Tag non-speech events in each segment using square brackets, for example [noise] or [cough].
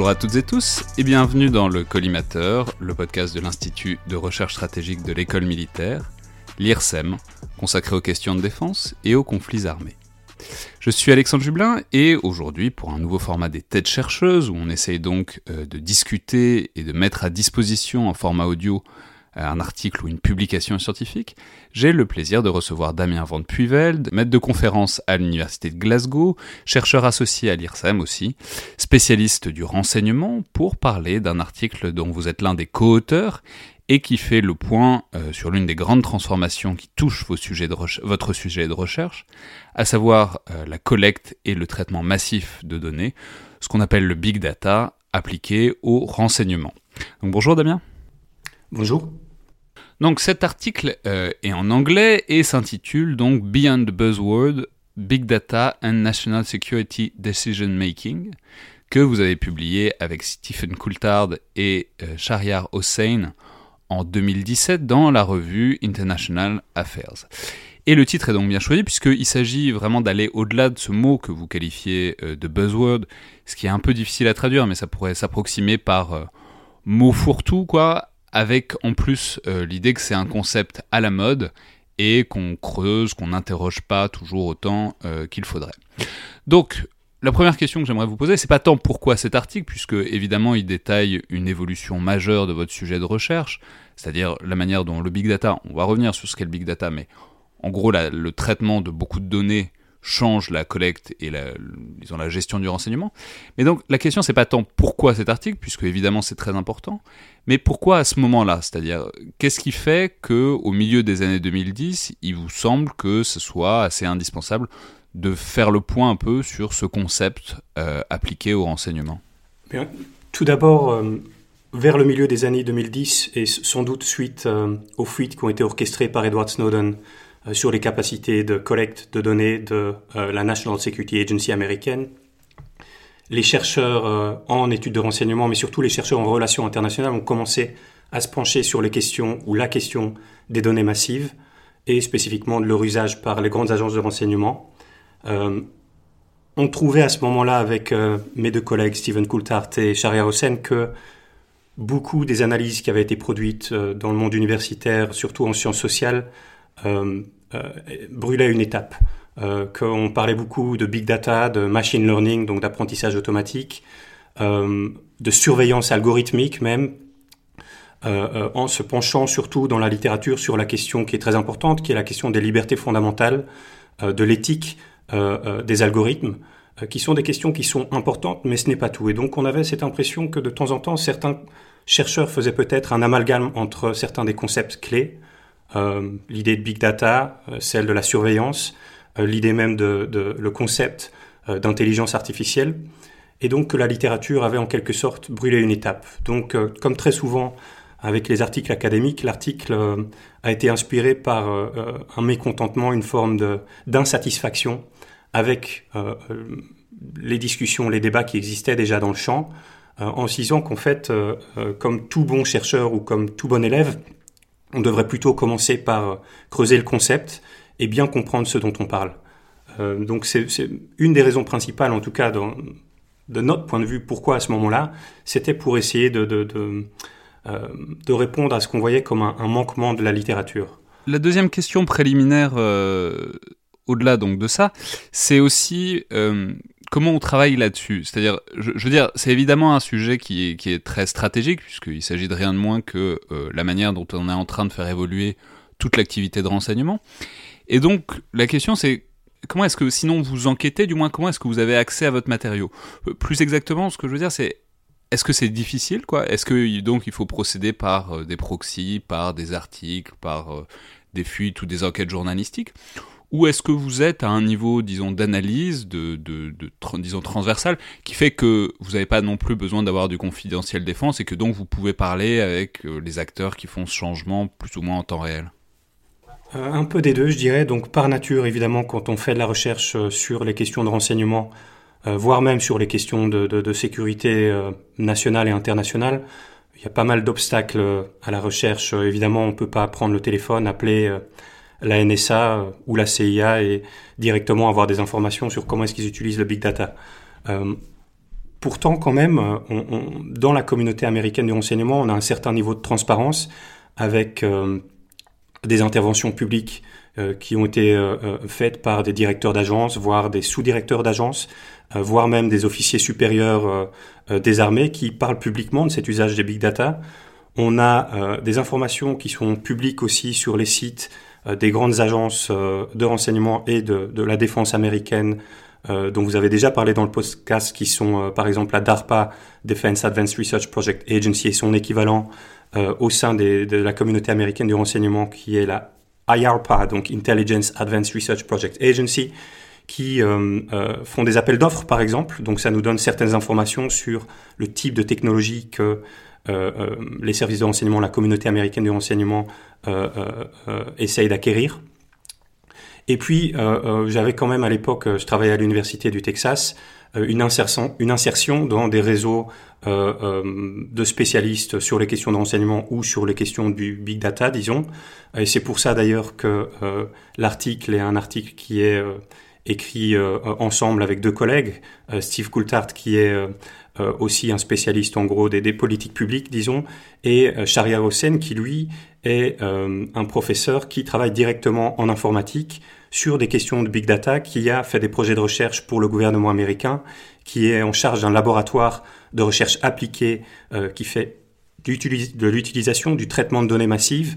Bonjour à toutes et tous et bienvenue dans le Collimateur, le podcast de l'Institut de recherche stratégique de l'école militaire, l'IRSEM, consacré aux questions de défense et aux conflits armés. Je suis Alexandre Jublin et aujourd'hui pour un nouveau format des têtes chercheuses où on essaye donc euh, de discuter et de mettre à disposition en format audio un article ou une publication scientifique, j'ai le plaisir de recevoir Damien Van Puyveld, maître de conférence à l'Université de Glasgow, chercheur associé à l'IRSEM aussi, spécialiste du renseignement, pour parler d'un article dont vous êtes l'un des co-auteurs et qui fait le point euh, sur l'une des grandes transformations qui touchent vos sujets de votre sujet de recherche, à savoir euh, la collecte et le traitement massif de données, ce qu'on appelle le big data appliqué au renseignement. Donc bonjour Damien. Bonjour. Donc cet article euh, est en anglais et s'intitule donc Beyond the Buzzword, Big Data and National Security Decision Making, que vous avez publié avec Stephen Coulthard et Shahriar Hossein en 2017 dans la revue International Affairs. Et le titre est donc bien choisi puisqu'il s'agit vraiment d'aller au-delà de ce mot que vous qualifiez euh, de buzzword, ce qui est un peu difficile à traduire, mais ça pourrait s'approximer par euh, mot fourre-tout, quoi, avec en plus euh, l'idée que c'est un concept à la mode et qu'on creuse, qu'on n'interroge pas toujours autant qu'il faudrait. Donc, la première question que j'aimerais vous poser, c'est pas tant pourquoi cet article, puisque évidemment il détaille une évolution majeure de votre sujet de recherche, c'est-à-dire la manière dont le big data, on va revenir sur ce qu'est le big data, mais en gros le traitement de beaucoup de données change la collecte et la, la gestion du renseignement. Mais donc la question c'est pas tant pourquoi cet article, puisque évidemment c'est très important, mais pourquoi à ce moment-là? C'est-à-dire qu'est-ce qui fait que au milieu des années 2010, il vous semble que ce soit assez indispensable de faire le point un peu sur ce concept euh, appliqué au renseignement? Tout d'abord, euh, vers le milieu des années 2010, et sans doute suite euh, aux fuites qui ont été orchestrées par Edward Snowden sur les capacités de collecte de données de la National Security Agency américaine, les chercheurs en études de renseignement, mais surtout les chercheurs en relations internationales, ont commencé à se pencher sur les questions ou la question des données massives et spécifiquement de leur usage par les grandes agences de renseignement. Euh, on trouvait à ce moment-là avec euh, mes deux collègues Stephen Coulthard et Sharia Hossein que beaucoup des analyses qui avaient été produites euh, dans le monde universitaire, surtout en sciences sociales, brûlaient une étape. Qu'on parlait beaucoup de big data, de machine learning, donc d'apprentissage automatique, de surveillance algorithmique même, en se penchant surtout dans la littérature sur la question qui est très importante, qui est la question des libertés fondamentales, de l'éthique, euh, euh, des algorithmes, euh, qui sont des questions qui sont importantes, mais ce n'est pas tout. Et donc on avait cette impression que de temps en temps, certains chercheurs faisaient peut-être un amalgame entre certains des concepts clés, l'idée de big data, celle de la surveillance, l'idée même de, le concept d'intelligence artificielle, et donc que la littérature avait en quelque sorte brûlé une étape. Donc, comme très souvent avec les articles académiques, l'article a été inspiré par un mécontentement, une forme d'insatisfaction avec euh, euh, les discussions, les débats qui existaient déjà dans le champ, euh, en se disant qu'en fait, comme tout bon chercheur ou comme tout bon élève, on devrait plutôt commencer par creuser le concept et bien comprendre ce dont on parle. donc c'est une des raisons principales, en tout cas de notre point de vue, pourquoi à ce moment-là, c'était pour essayer de, de, répondre à ce qu'on voyait comme un, manquement de la littérature. La deuxième question préliminaire au-delà donc de ça, c'est aussi comment on travaille là-dessus? C'est-à-dire, je, veux dire, c'est évidemment un sujet qui est très stratégique puisqu'il s'agit de rien de moins que la manière dont on est en train de faire évoluer toute l'activité de renseignement. Et donc, la question c'est comment est-ce que, sinon vous enquêtez, du moins, comment est-ce que vous avez accès à votre matériau? Euh, Plus exactement, ce que je veux dire, c'est est-ce que c'est difficile, quoi? Est-ce que donc il faut procéder par euh, des proxys, par des articles, par euh, des fuites ou des enquêtes journalistiques? Ou est-ce que vous êtes à un niveau, disons, d'analyse, de, disons, transversal, qui fait que vous n'avez pas non plus besoin d'avoir du confidentiel défense et que donc vous pouvez parler avec les acteurs qui font ce changement plus ou moins en temps réel? Un peu des deux, je dirais. Donc par nature, évidemment, quand on fait de la recherche euh, sur les questions de renseignement, euh, voire même sur les questions de, sécurité nationale et internationale, il y a pas mal d'obstacles à la recherche. Évidemment, on ne peut pas prendre le téléphone, appeler la NSA ou la CIA et directement avoir des informations sur comment est-ce qu'ils utilisent le big data. pourtant, quand même, dans la communauté américaine du renseignement, on a un certain niveau de transparence avec des interventions publiques euh, qui ont été euh, euh, faites par des directeurs d'agence, voire des sous-directeurs d'agence, voire même des officiers supérieurs des armées qui parlent publiquement de cet usage des big data. On a des informations qui sont publiques aussi sur les sites des grandes agences de renseignement et de, de la défense américaine dont vous avez déjà parlé dans le podcast, qui sont par exemple la DARPA, Defense Advanced Research Project Agency et son équivalent, euh, au sein de la communauté américaine du renseignement qui est la IARPA, donc Intelligence Advanced Research Project Agency, qui euh, euh, font des appels d'offres, par exemple. Donc ça nous donne certaines informations sur le type de technologie que les services de renseignement, la communauté américaine du renseignement essayent d'acquérir. Et puis, j'avais quand même à l'époque, je travaillais à l'université du Texas, une insertion, une insertion dans des réseaux euh, euh, de spécialistes sur les questions de renseignement ou sur les questions du big data, disons. Et c'est pour ça d'ailleurs que euh, l'article est un article qui est écrit ensemble avec deux collègues, Steve Coulthard qui est aussi un spécialiste en gros des, des politiques publiques, disons, et Sharia Hossein qui lui est un professeur qui travaille directement en informatique sur des questions de big data, qui a fait des projets de recherche pour le gouvernement américain, qui est en charge d'un laboratoire de recherche appliquée euh, qui fait de l'utilisation du traitement de données massives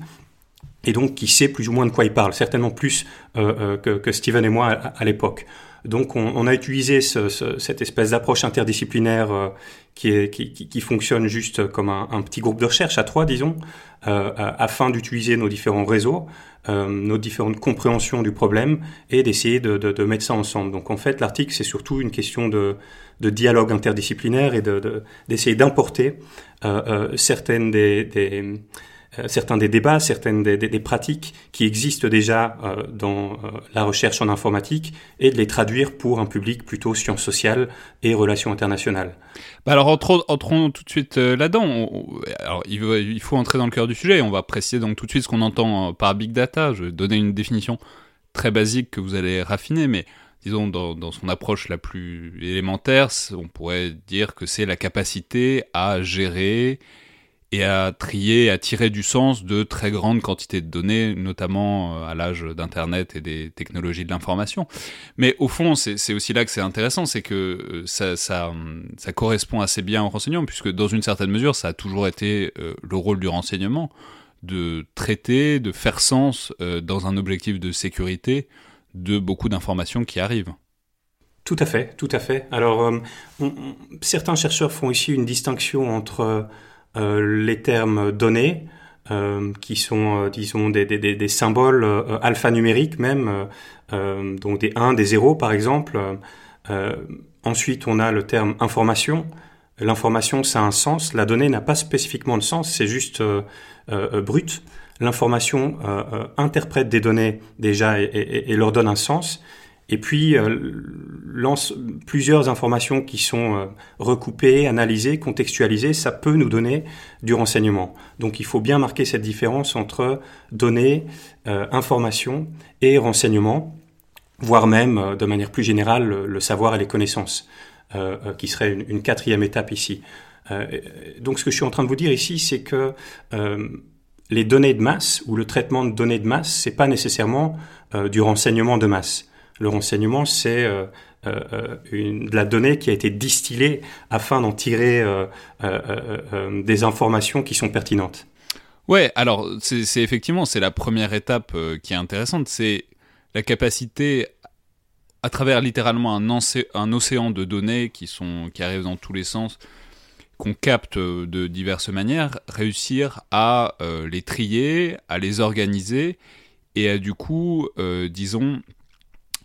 et donc qui sait plus ou moins de quoi il parle, certainement plus euh, euh, que, Steven et moi à, l'époque. Donc on, a utilisé cette espèce d'approche interdisciplinaire qui, qui, fonctionne juste comme un, petit groupe de recherche à trois, disons, afin d'utiliser nos différents réseaux, nos différentes compréhensions du problème et d'essayer de, de, mettre ça ensemble. Donc en fait l'article c'est surtout une question de, de dialogue interdisciplinaire et d'essayer de, d'importer euh, euh, certaines des, des euh, certains des débats, certaines des, pratiques qui existent déjà dans la recherche en informatique et de les traduire pour un public plutôt sciences sociales et relations internationales. Bah alors entrons, tout de suite là-dedans. Alors il, faut entrer dans le cœur du sujet. On va préciser donc tout de suite ce qu'on entend par big data. Je vais donner une définition très basique que vous allez raffiner, mais disons, dans, son approche la plus élémentaire, on pourrait dire que c'est la capacité à gérer et à trier, à tirer du sens de très grandes quantités de données, notamment euh, à l'âge d'Internet et des technologies de l'information. Mais au fond, c'est aussi là que c'est intéressant, c'est que euh, ça, ça, correspond assez bien au renseignement, puisque dans une certaine mesure, ça a toujours été euh, le rôle du renseignement de traiter, de faire sens dans un objectif de sécurité de beaucoup d'informations qui arrivent. Tout à fait, tout à fait. Alors, euh, certains chercheurs font ici une distinction entre les termes données, euh, qui sont, disons, des, des symboles alphanumériques même, donc des 1, des 0 par exemple. ensuite, on a le terme information. L'information, ça a un sens. La donnée n'a pas spécifiquement de sens, c'est juste brut l'information euh, euh, interprète des données déjà et, leur donne un sens, et puis euh, lance plusieurs informations qui sont recoupées, analysées, contextualisées, ça peut nous donner du renseignement. Donc il faut bien marquer cette différence entre données, information et renseignement, voire même de manière plus générale le, savoir et les connaissances, qui serait une, quatrième étape ici. donc ce que je suis en train de vous dire ici, c'est que les données de masse ou le traitement de données de masse, c'est pas nécessairement euh, du renseignement de masse. Le renseignement, c'est de la donnée qui a été distillée afin d'en tirer des informations qui sont pertinentes. Ouais, alors c'est effectivement c'est la première étape qui est intéressante, c'est la capacité à travers littéralement un, océan de données qui, sont, qui arrivent dans tous les sens, qu'on capte de diverses manières, réussir à euh, les trier, à les organiser et à du coup, euh, disons,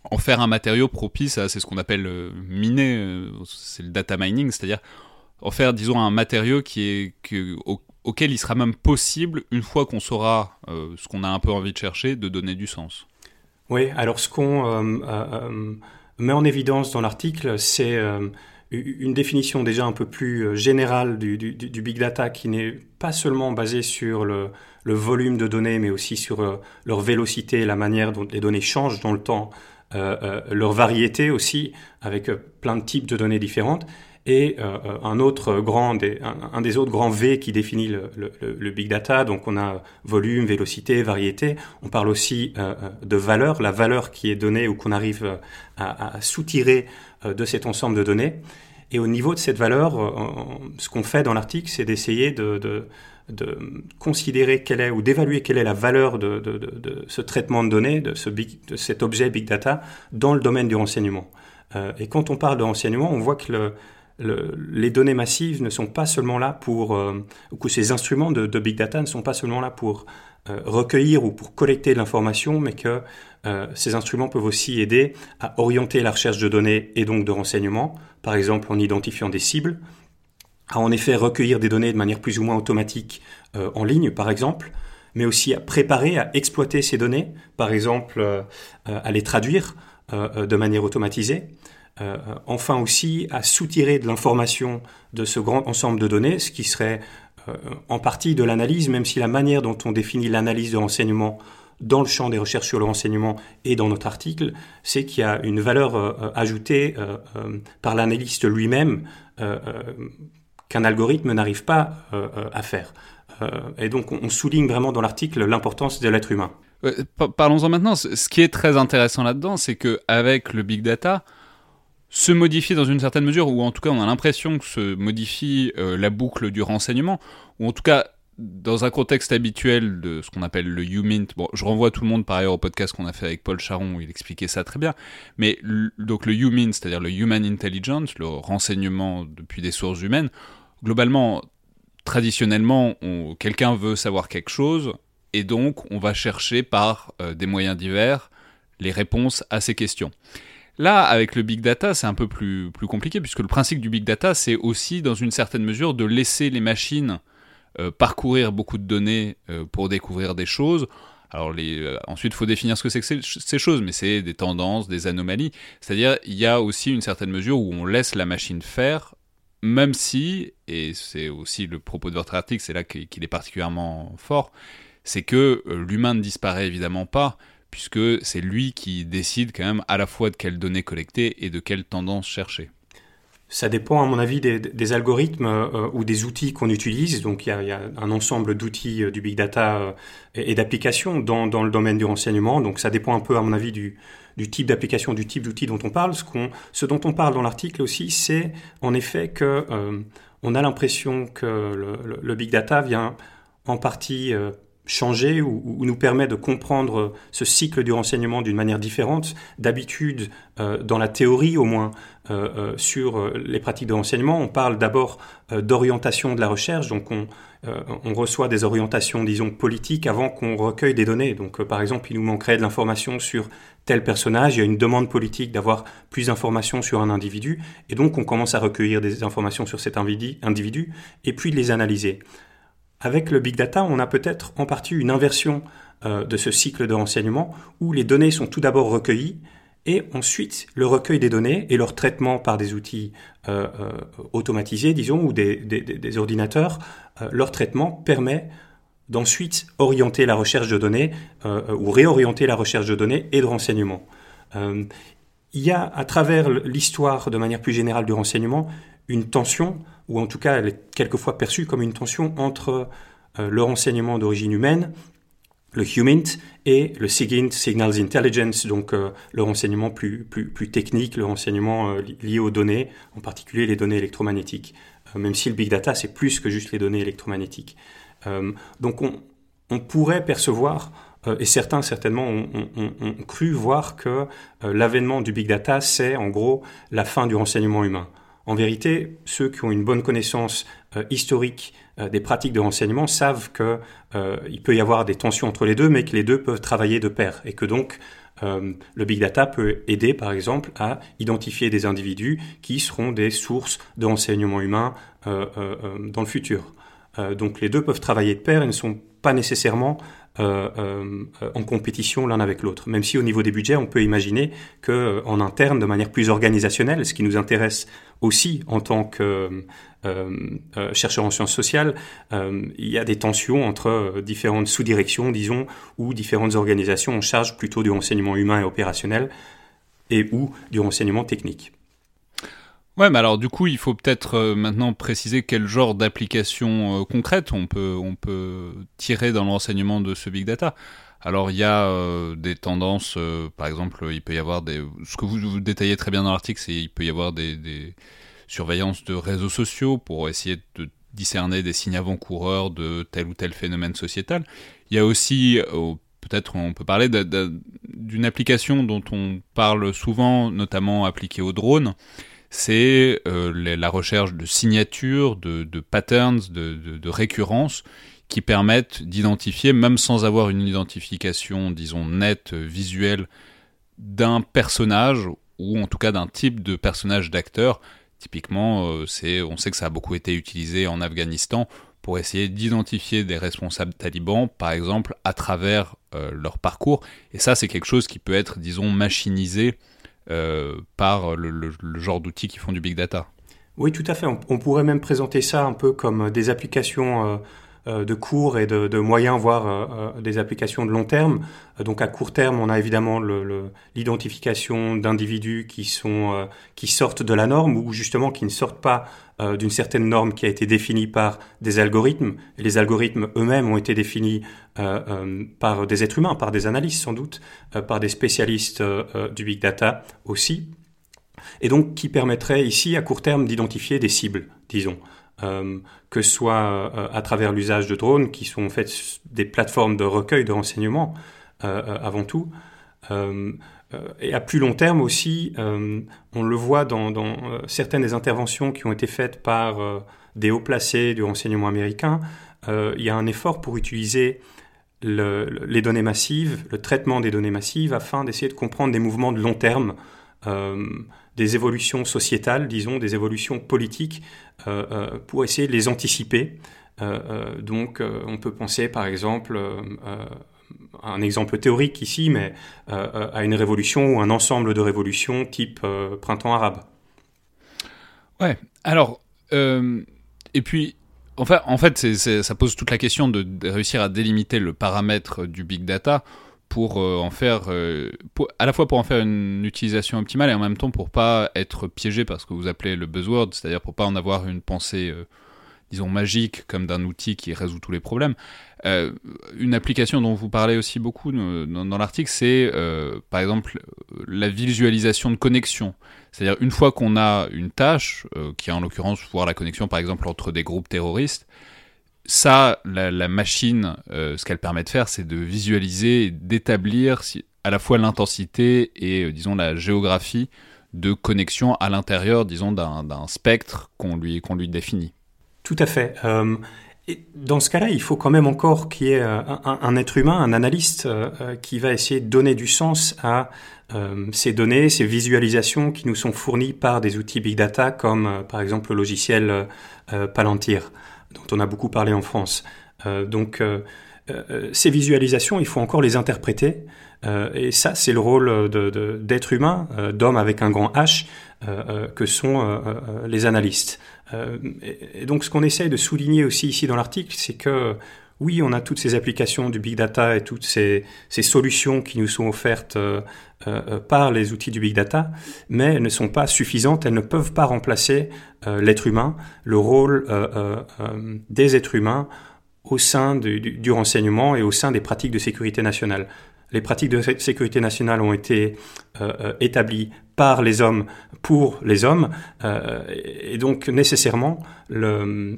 en faire un matériau propice à, c'est ce qu'on appelle euh, miner, c'est le data mining, c'est-à-dire en faire, disons, un matériau auquel il sera même possible, une fois qu'on saura ce qu'on a un peu envie de chercher, de donner du sens. Oui, alors ce qu'on euh, euh, euh, met en évidence dans l'article, c'est une définition déjà un peu plus générale du, big data qui n'est pas seulement basée sur le, volume de données, mais aussi sur leur vélocité, la manière dont les données changent dans le temps, leur variété aussi, avec plein de types de données différentes. Et euh, un autre grand, un, des autres grands V qui définit le, big data, donc on a volume, vélocité, variété. On parle aussi euh, euh, de valeur, la valeur qui est donnée ou qu'on arrive à, à soutirer de cet ensemble de données. Et au niveau de cette valeur, ce qu'on fait dans l'article, c'est d'essayer de, de, de, considérer quelle est ou d'évaluer quelle est la valeur de, de, de, ce traitement de données, de, ce big, de cet objet big data dans le domaine du renseignement. et quand on parle de renseignement, on voit que le, les données massives ne sont pas seulement là pour, euh, ou que ces instruments de, big data ne sont pas seulement là pour euh, recueillir ou pour collecter de l'information, mais que euh, ces instruments peuvent aussi aider à orienter la recherche de données et donc de renseignements, par exemple en identifiant des cibles, à en effet recueillir des données de manière plus ou moins automatique en ligne, par exemple, mais aussi à préparer, à exploiter ces données, par exemple à les traduire de manière automatisée, euh, enfin aussi à soutirer de l'information de ce grand ensemble de données, ce qui serait euh, en partie de l'analyse, même si la manière dont on définit l'analyse de renseignement dans le champ des recherches sur le renseignement et dans notre article, c'est qu'il y a une valeur euh, ajoutée par l'analyste lui-même qu'un algorithme n'arrive pas à faire. et donc on souligne vraiment dans l'article l'importance de l'être humain. Parlons-en maintenant. Ce qui est très intéressant là-dedans, c'est que avec le big data, se modifier dans une certaine mesure, ou en tout cas on a l'impression que se modifie euh, la boucle du renseignement, ou en tout cas dans un contexte habituel de ce qu'on appelle le UMINT, bon, je renvoie tout le monde par ailleurs au podcast qu'on a fait avec Paul Charon où il expliquait ça très bien, mais donc le UMINT, c'est-à-dire le Human Intelligence, le renseignement depuis des sources humaines, globalement, traditionnellement, quelqu'un veut savoir quelque chose, et donc on va chercher par euh, des moyens divers les réponses à ces questions. Là, avec le big data, c'est un peu plus, plus compliqué, puisque le principe du big data, c'est aussi, dans une certaine mesure, de laisser les machines euh, parcourir beaucoup de données euh, pour découvrir des choses. Alors ensuite, il faut définir ce que c'est que ces, choses, mais c'est des tendances, des anomalies. C'est-à-dire, il y a aussi une certaine mesure où on laisse la machine faire, même si, et c'est aussi le propos de votre article, c'est là qu'il est particulièrement fort, c'est que l'humain ne disparaît évidemment pas, puisque c'est lui qui décide quand même à la fois de quelles données collecter et de quelles tendances chercher. Ça dépend, à mon avis, des, algorithmes euh, ou des outils qu'on utilise. Donc, il y a, un ensemble d'outils euh, du big data euh, et, d'applications dans, le domaine du renseignement. Donc, ça dépend un peu, à mon avis, du, type d'application, du type d'outil dont on parle. Ce, dont on parle dans l'article aussi, c'est en effet que on a l'impression que le, le, big data vient en partie changer ou, nous permet de comprendre ce cycle du renseignement d'une manière différente. D'habitude, euh, dans la théorie au moins, euh, euh, sur les pratiques de renseignement, on parle d'abord d'orientation de la recherche, donc on, on, reçoit des orientations, disons, politiques avant qu'on recueille des données. Donc, par exemple, il nous manquerait de l'information sur tel personnage, il y a une demande politique d'avoir plus d'informations sur un individu, et donc on commence à recueillir des informations sur cet individu, et puis de les analyser. Avec le big data, on a peut-être en partie une inversion euh, de ce cycle de renseignement où les données sont tout d'abord recueillies et ensuite le recueil des données et leur traitement par des outils euh, euh, automatisés, disons, ou des, ordinateurs, leur traitement permet d'ensuite orienter la recherche de données ou réorienter la recherche de données et de renseignements. il y a à travers l'histoire de manière plus générale du renseignement une tension ou en tout cas elle est quelquefois perçue comme une tension entre euh, le renseignement d'origine humaine le HUMINT et le SIGINT, Signals Intelligence, donc le renseignement plus, plus, plus technique, le renseignement lié aux données, en particulier les données électromagnétiques, même si le big data, c'est plus que juste les données électromagnétiques. donc on, pourrait percevoir euh, et certains certainement ont, cru voir que euh, l'avènement du big data, c'est en gros la fin du renseignement humain. En vérité, ceux qui ont une bonne connaissance euh, historique des pratiques de renseignement savent qu'il peut y avoir des tensions entre les deux, mais que les deux peuvent travailler de pair, et que donc le big data peut aider, par exemple, à identifier des individus qui seront des sources de renseignement humain dans le futur. donc les deux peuvent travailler de pair et ne sont pas nécessairement euh, euh, en compétition l'un avec l'autre. Même si au niveau des budgets, on peut imaginer que euh, en interne, de manière plus organisationnelle, ce qui nous intéresse aussi en tant que euh, chercheur en sciences sociales, il y a des tensions entre différentes sous-directions, disons, ou différentes organisations en charge plutôt du renseignement humain et opérationnel et ou du renseignement technique. Ouais, mais alors du coup, il faut peut-être euh, maintenant préciser quel genre d'application euh, concrète on peut, on peut tirer dans l'enseignement de ce big data. Alors il y a euh, des tendances, par exemple, il peut y avoir des... Ce que vous, vous détaillez très bien dans l'article, c'est il peut y avoir des, des, surveillances de réseaux sociaux pour essayer de discerner des signes avant-coureurs de tel ou tel phénomène sociétal. Il y a aussi, peut-être on peut parler d'une application dont on parle souvent, notamment appliquée aux drones, c'est euh, la recherche de signatures, de, patterns, de, de, récurrences qui permettent d'identifier, même sans avoir une identification, disons, nette, visuelle, d'un personnage, ou en tout cas d'un type de personnage d'acteur. Typiquement, euh, c'est, on sait que ça a beaucoup été utilisé en Afghanistan pour essayer d'identifier des responsables talibans, par exemple, à travers euh, leur parcours. Et ça, c'est quelque chose qui peut être, disons, machinisé par le, genre d'outils qui font du big data. Oui, tout à fait. On, pourrait même présenter ça un peu comme des applications euh, euh, de court et de, de moyen, voire des applications de long terme. donc à court terme, on a évidemment l'identification d'individus qui qui sortent de la norme ou justement qui ne sortent pas euh, d'une certaine norme qui a été définie par des algorithmes. Et les algorithmes eux-mêmes ont été définis euh, euh, par des êtres humains, par des analystes sans doute, par des spécialistes du big data aussi. Et donc qui permettrait ici à court terme d'identifier des cibles, disons. Que ce soit à travers l'usage de drones, qui sont en fait des plateformes de recueil de renseignements avant tout, euh, et à plus long terme aussi, euh, on le voit dans, euh, certaines des interventions qui ont été faites par des hauts placés du renseignement américain, il y a un effort pour utiliser les données massives, le traitement des données massives, afin d'essayer de comprendre des mouvements de long terme, des évolutions sociétales, disons, des évolutions politiques, pour essayer de les anticiper. donc, on peut penser par exemple un exemple théorique ici, mais euh, euh, à une révolution ou un ensemble de révolutions type euh, printemps arabe. Ouais, alors, et puis, en fait, en fait ça pose toute la question de, réussir à délimiter le paramètre du big data pour en faire, à la fois pour en faire une utilisation optimale et en même temps pour pas être piégé par ce que vous appelez le buzzword, c'est-à-dire pour pas en avoir une pensée disons, magique comme d'un outil qui résout tous les problèmes. Euh, une application dont vous parlez aussi beaucoup dans, l'article, c'est euh, par exemple la visualisation de connexion. C'est-à-dire une fois qu'on a une tâche, euh, qui est en l'occurrence voir la connexion par exemple entre des groupes terroristes, ça, la, machine, ce qu'elle permet de faire, c'est de visualiser, d'établir à la fois l'intensité et disons la géographie de connexion à l'intérieur, disons, d'un spectre qu'on lui, lui définit. Tout à fait. Euh, dans ce cas-là, il faut quand même encore qu'il y ait euh, un, être humain, un analyste, euh, qui va essayer de donner du sens à ces données, ces visualisations qui nous sont fournies par des outils big data comme par exemple le logiciel Palantir, dont on a beaucoup parlé en France. donc ces visualisations, il faut encore les interpréter. et ça, c'est le rôle d'être humain, d'homme avec un grand H, que sont les analystes. Euh, et, donc ce qu'on essaye de souligner aussi ici dans l'article, c'est que oui, on a toutes ces applications du big data et toutes ces, solutions qui nous sont offertes euh, euh, par les outils du big data, mais elles ne sont pas suffisantes, elles ne peuvent pas remplacer l'être humain, le rôle des êtres humains au sein du, renseignement et au sein des pratiques de sécurité nationale. Les pratiques de sécurité nationale ont été établies par les hommes pour les hommes, et donc nécessairement le,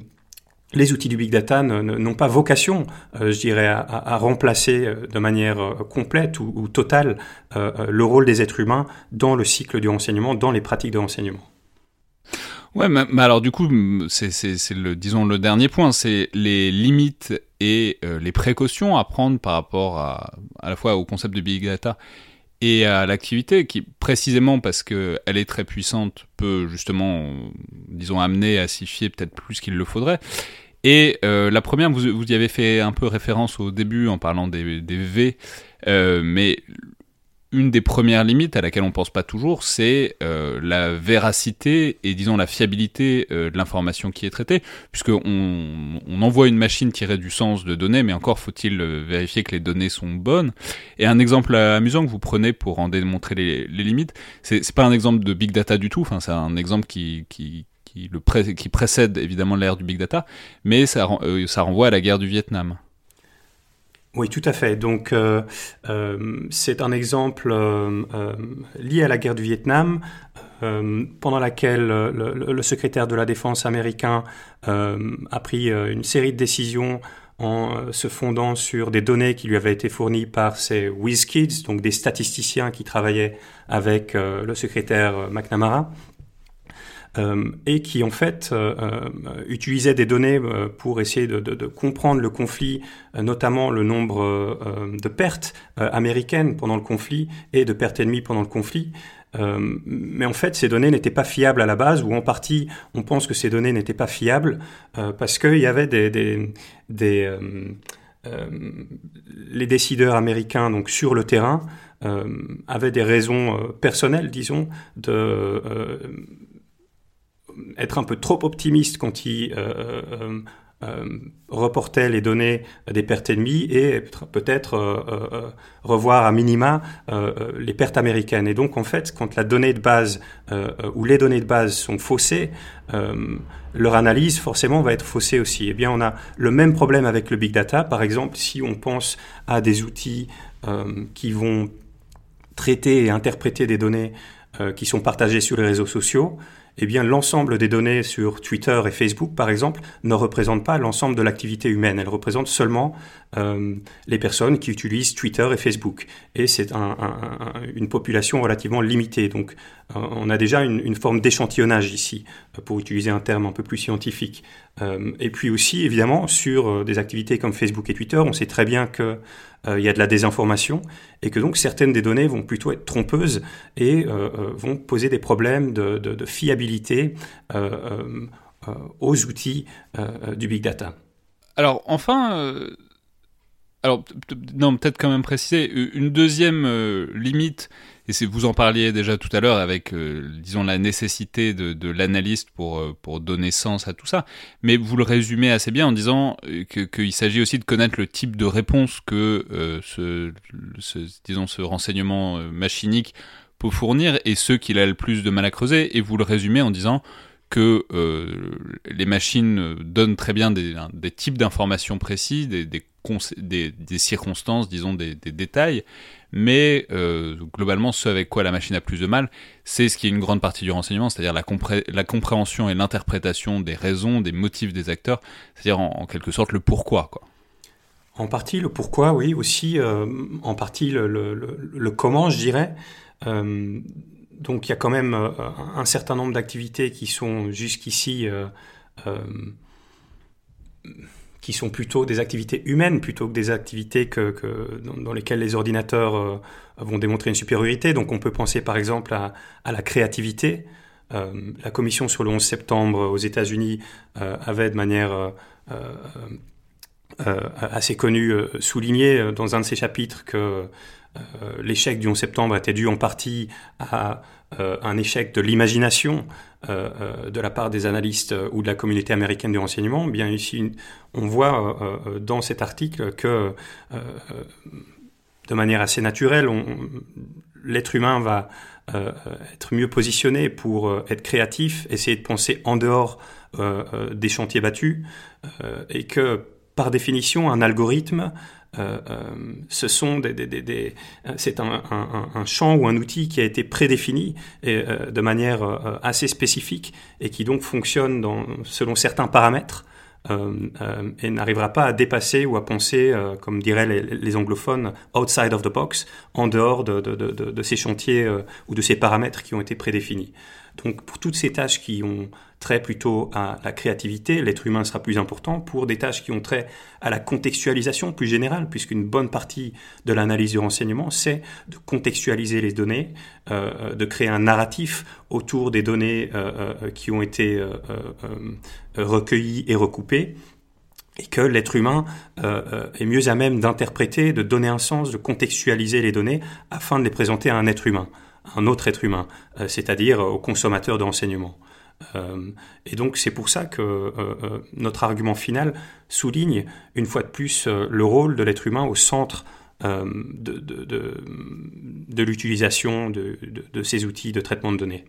les outils du big data n'ont pas vocation, je dirais, à, remplacer de manière complète ou, totale le rôle des êtres humains dans le cycle du renseignement, dans les pratiques de renseignement. Ouais, mais, alors du coup, c'est le disons le dernier point, c'est les limites et euh, les précautions à prendre par rapport à à la fois au concept de big data et à l'activité qui précisément parce que elle est très puissante peut justement disons amener à s'y fier peut-être plus qu'il le faudrait. Et euh, la première, vous, vous y avez fait un peu référence au début en parlant des, des V, euh, mais une des premières limites à laquelle on pense pas toujours, c'est euh, la véracité et disons la fiabilité euh, de l'information qui est traitée, puisque on, on, envoie une machine tirée du sens de données, mais encore faut-il euh, vérifier que les données sont bonnes. Et un exemple amusant que vous prenez pour en démontrer les, les limites, c'est pas un exemple de big data du tout, enfin c'est un exemple qui, qui qui, le précède évidemment l'ère du big data, mais ça, ça renvoie à la guerre du Vietnam. Oui, tout à fait. Donc, euh, euh, c'est un exemple euh, lié à la guerre du Vietnam, pendant laquelle le, secrétaire de la défense américain a pris une série de décisions en se fondant sur des données qui lui avaient été fournies par ses WizKids, donc des statisticiens qui travaillaient avec le secrétaire McNamara. Euh, et qui en fait euh, euh, utilisait des données pour essayer de, comprendre le conflit, notamment le nombre de pertes américaines pendant le conflit et de pertes ennemies pendant le conflit. Mais en fait, ces données n'étaient pas fiables à la base, ou en partie, on pense que ces données n'étaient pas fiables parce qu'il y avait des, des, des les décideurs américains donc sur le terrain avaient des raisons personnelles, disons, de être un peu trop optimiste quand il euh, euh, euh, reportait les données des pertes ennemies et peut-être revoir à minima les pertes américaines. Et donc en fait, quand la donnée de base ou les données de base sont faussées, leur analyse forcément va être faussée aussi. Eh bien, on a le même problème avec le big data. Par exemple, si on pense à des outils qui vont traiter et interpréter des données qui sont partagées sur les réseaux sociaux, eh bien l'ensemble des données sur Twitter et Facebook, par exemple, ne représentent pas l'ensemble de l'activité humaine. Elles représentent seulement euh, les personnes qui utilisent Twitter et Facebook. Et c'est un, un, une population relativement limitée. Donc on a déjà une, forme d'échantillonnage ici, euh, pour utiliser un terme un peu plus scientifique. Euh, et puis aussi, évidemment, sur des activités comme Facebook et Twitter, on sait très bien que euh, il y a de la désinformation et que donc certaines des données vont plutôt être trompeuses et euh, euh, vont poser des problèmes de fiabilité aux outils du big data. Alors enfin, alors non, peut-être quand même préciser une deuxième limite et vous en parliez déjà tout à l'heure avec, euh, disons, la nécessité de, l'analyste pour, euh, pour donner sens à tout ça, mais vous le résumez assez bien en disant euh, qu'il s'agit aussi de connaître le type de réponse que ce, disons, ce renseignement machinique peut fournir et ceux qu'il a le plus de mal à creuser, et vous le résumez en disant que les machines donnent très bien des, types d'informations précises, des, des, des, circonstances, disons des, détails, mais euh, globalement, ce avec quoi la machine a plus de mal, c'est ce qui est une grande partie du renseignement, c'est-à-dire la, compréhension et l'interprétation des raisons, des motifs des acteurs, c'est-à-dire en, quelque sorte le pourquoi. Quoi. En partie le pourquoi, oui, aussi euh, en partie le, comment, je dirais. Euh, donc il y a quand même un certain nombre d'activités qui sont jusqu'ici qui sont plutôt des activités humaines plutôt que des activités que, dans, lesquelles les ordinateurs vont démontrer une supériorité. Donc on peut penser par exemple à, la créativité. la commission sur le 11 septembre aux États-Unis avait de manière assez connue souligné dans un de ses chapitres que euh, l'échec du 11 septembre était dû en partie à euh, un échec de l'imagination euh, de la part des analystes ou de la communauté américaine du renseignement. Bien ici, on voit dans cet article que de manière assez naturelle, l'être humain va être mieux positionné pour être créatif, essayer de penser en dehors des chantiers battus, et que par définition, un algorithme, euh, euh, ce sont des, des, des, des c'est un, un, un, champ ou un outil qui a été prédéfini et, euh, de manière euh, assez spécifique et qui donc fonctionne dans, selon certains paramètres. Euh, euh, et n'arrivera pas à dépasser ou à penser, comme diraient les, les, anglophones, outside of the box, en dehors de, de, de, de ces chantiers ou de ces paramètres qui ont été prédéfinis. Donc pour toutes ces tâches qui ont trait plutôt à la créativité, l'être humain sera plus important. Pour des tâches qui ont trait à la contextualisation plus générale, puisqu'une bonne partie de l'analyse du renseignement, c'est de contextualiser les données, euh, de créer un narratif autour des données euh, euh, qui ont été recueillies et recoupées et que l'être humain est mieux à même d'interpréter, de donner un sens, de contextualiser les données afin de les présenter à un être humain un autre être humain, euh, c'est-à-dire au consommateur de renseignements. Euh, et donc c'est pour ça que euh, notre argument final souligne une fois de plus le rôle de l'être humain au centre de, l'utilisation de, ces outils de traitement de données.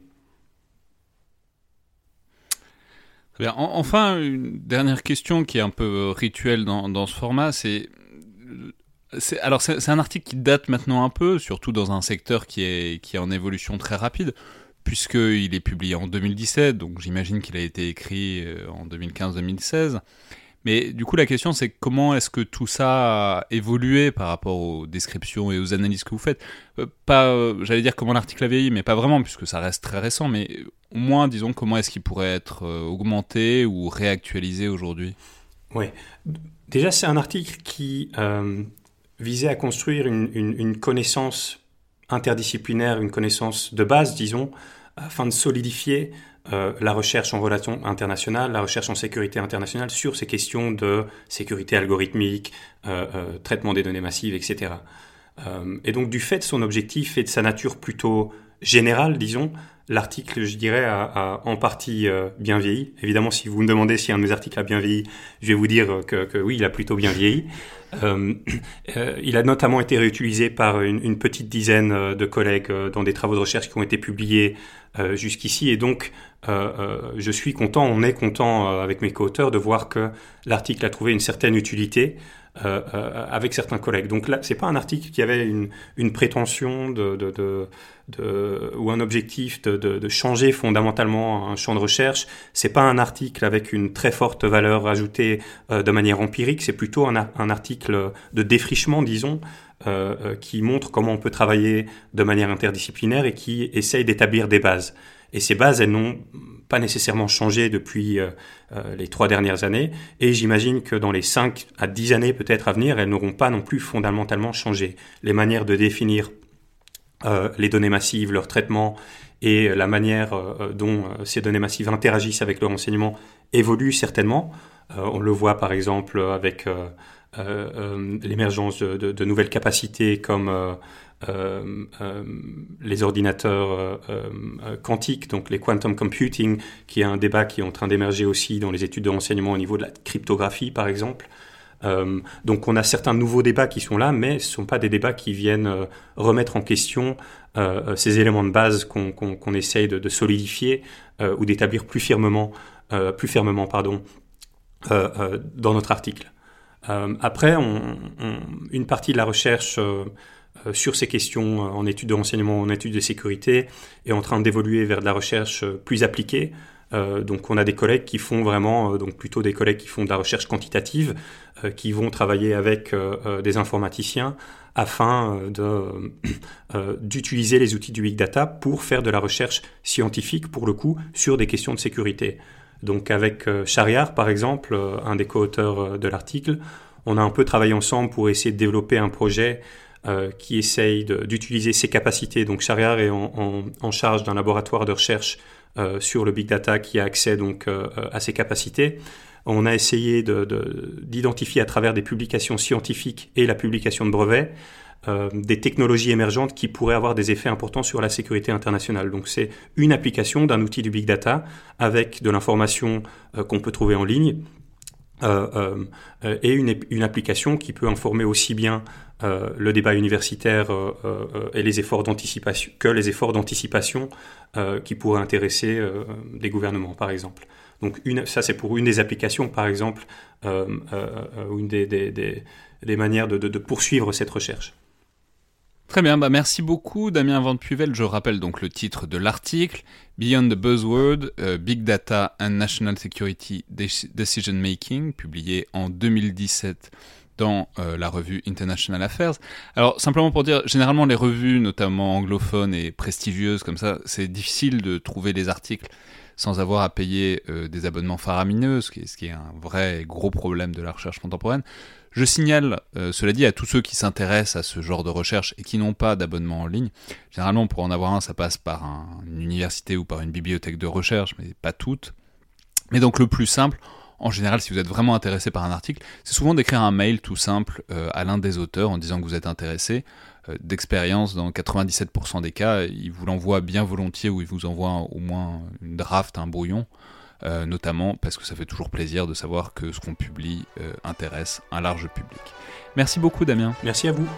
Enfin, une dernière question qui est un peu rituelle dans ce format, c'est alors c'est un article qui date maintenant un peu, surtout dans un secteur qui est, qui est en évolution très rapide, puisqu'il est publié en 2017, donc j'imagine qu'il a été écrit euh, en 2015-2016. Mais du coup, la question, c'est comment est-ce que tout ça a évolué par rapport aux descriptions et aux analyses que vous faites? Euh, Pas, euh, j'allais dire comment l'article a vieilli, mais pas vraiment, puisque ça reste très récent, mais au moins, disons, comment est-ce qu'il pourrait être augmenté ou réactualisé aujourd'hui? Oui. Déjà, c'est un article qui visait à construire une, connaissance interdisciplinaire, une connaissance de base, disons, afin de solidifier euh, la recherche en relations internationales, la recherche en sécurité internationale sur ces questions de sécurité algorithmique, euh, euh, traitement des données massives, etc. Et donc, du fait de son objectif et de sa nature plutôt générale, disons, l'article, je dirais, a, en partie euh, bien vieilli. Évidemment, si vous me demandez si un de mes articles a bien vieilli, je vais vous dire que, que oui, il a plutôt bien vieilli. Euh, euh, il a notamment été réutilisé par une, petite dizaine euh, de collègues euh, dans des travaux de recherche qui ont été publiés euh, jusqu'ici. Et donc, je suis content, on est content avec mes co-auteurs de voir que l'article a trouvé une certaine utilité. Euh, euh, avec certains collègues. Donc là, c'est pas un article qui avait une, une prétention de, de, de, ou un objectif de, changer fondamentalement un champ de recherche. C'est pas un article avec une très forte valeur ajoutée euh, de manière empirique. C'est plutôt un, un, article de défrichement, disons, qui montre comment on peut travailler de manière interdisciplinaire et qui essaye d'établir des bases. Et ces bases, elles n'ont pas nécessairement changé depuis euh, euh, les trois dernières années. Et j'imagine que dans les cinq à dix années peut-être à venir, elles n'auront pas non plus fondamentalement changé. Les manières de définir euh, les données massives, leur traitement et la manière dont ces données massives interagissent avec le renseignement évoluent certainement. On le voit par exemple avec l'émergence de, nouvelles capacités comme euh, les ordinateurs euh, euh, quantiques, donc les quantum computing, qui est un débat qui est en train d'émerger aussi dans les études de renseignement au niveau de la cryptographie, par exemple. Euh, donc on a certains nouveaux débats qui sont là, mais ce ne sont pas des débats qui viennent euh, remettre en question euh, ces éléments de base qu'on qu qu essaye de, solidifier ou d'établir plus fermement, plus fermement pardon, dans notre article. après, une partie de la recherche euh, sur ces questions euh, en études de renseignement, en études de sécurité, est en train d'évoluer vers de la recherche euh, plus appliquée. Euh, donc on a des collègues qui font vraiment, euh, donc plutôt des collègues qui font de la recherche quantitative, euh, qui vont travailler avec des informaticiens afin [coughs] d'utiliser les outils du big data pour faire de la recherche scientifique pour le coup sur des questions de sécurité. Donc avec Chariar par exemple, un des co-auteurs de l'article, on a un peu travaillé ensemble pour essayer de développer un projet euh, qui essaye d'utiliser ses capacités. Donc Shariar est en, charge d'un laboratoire de recherche euh, sur le big data qui a accès donc euh, à ses capacités. On a essayé d'identifier à travers des publications scientifiques et la publication de brevets des technologies émergentes qui pourraient avoir des effets importants sur la sécurité internationale. Donc c'est une application d'un outil du big data avec de l'information qu'on peut trouver en ligne et une, application qui peut informer aussi bien le débat universitaire et les efforts d'anticipation que les efforts d'anticipation qui pourraient intéresser des gouvernements, par exemple. Donc ça, c'est pour une des applications, par exemple, ou une des, manières de, poursuivre cette recherche. Très bien, bah merci beaucoup Damien Van Puvel. Je rappelle donc le titre de l'article Beyond the Buzzword, euh, Big Data and National Security Decision Making, publié en 2017 euh, la revue International Affairs. Alors simplement pour dire, généralement les revues, notamment anglophones et prestigieuses comme ça, c'est difficile de trouver les articles sans avoir à payer euh, des abonnements faramineux, ce qui, est, ce qui est un vrai gros problème de la recherche contemporaine. Je signale, euh, cela dit, à tous ceux qui s'intéressent à ce genre de recherche et qui n'ont pas d'abonnement en ligne. Généralement, pour en avoir un, ça passe par une université ou par une bibliothèque de recherche, mais pas toutes. Mais donc le plus simple, en général, si vous êtes vraiment intéressé par un article, c'est souvent d'écrire un mail tout simple euh, à l'un des auteurs en disant que vous êtes intéressé. Euh, d'expérience, dans 97% des cas, il vous l'envoie bien volontiers ou il vous envoie au moins une draft, un brouillon. Euh, notamment parce que ça fait toujours plaisir de savoir que ce qu'on publie intéresse un large public. Merci beaucoup Damien. Merci à vous.